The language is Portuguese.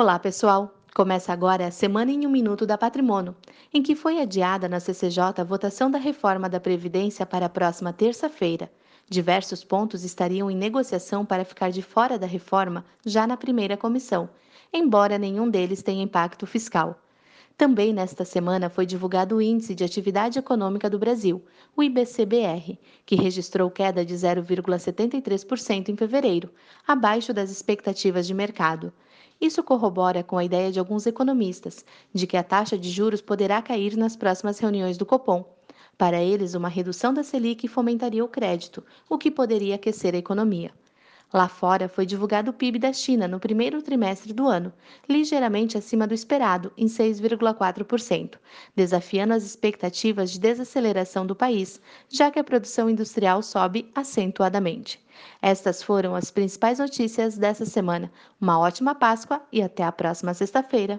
Olá, pessoal! Começa agora a Semana em um Minuto da Patrimônio, em que foi adiada na CCJ a votação da reforma da Previdência para a próxima terça-feira. Diversos pontos estariam em negociação para ficar de fora da reforma já na primeira comissão, embora nenhum deles tenha impacto fiscal. Também nesta semana foi divulgado o Índice de Atividade Econômica do Brasil, o IBCBR, que registrou queda de 0,73% em fevereiro, abaixo das expectativas de mercado. Isso corrobora com a ideia de alguns economistas de que a taxa de juros poderá cair nas próximas reuniões do Copom. Para eles, uma redução da Selic fomentaria o crédito, o que poderia aquecer a economia. Lá fora foi divulgado o PIB da China no primeiro trimestre do ano, ligeiramente acima do esperado, em 6,4%, desafiando as expectativas de desaceleração do país, já que a produção industrial sobe acentuadamente. Estas foram as principais notícias dessa semana. Uma ótima Páscoa e até a próxima sexta-feira.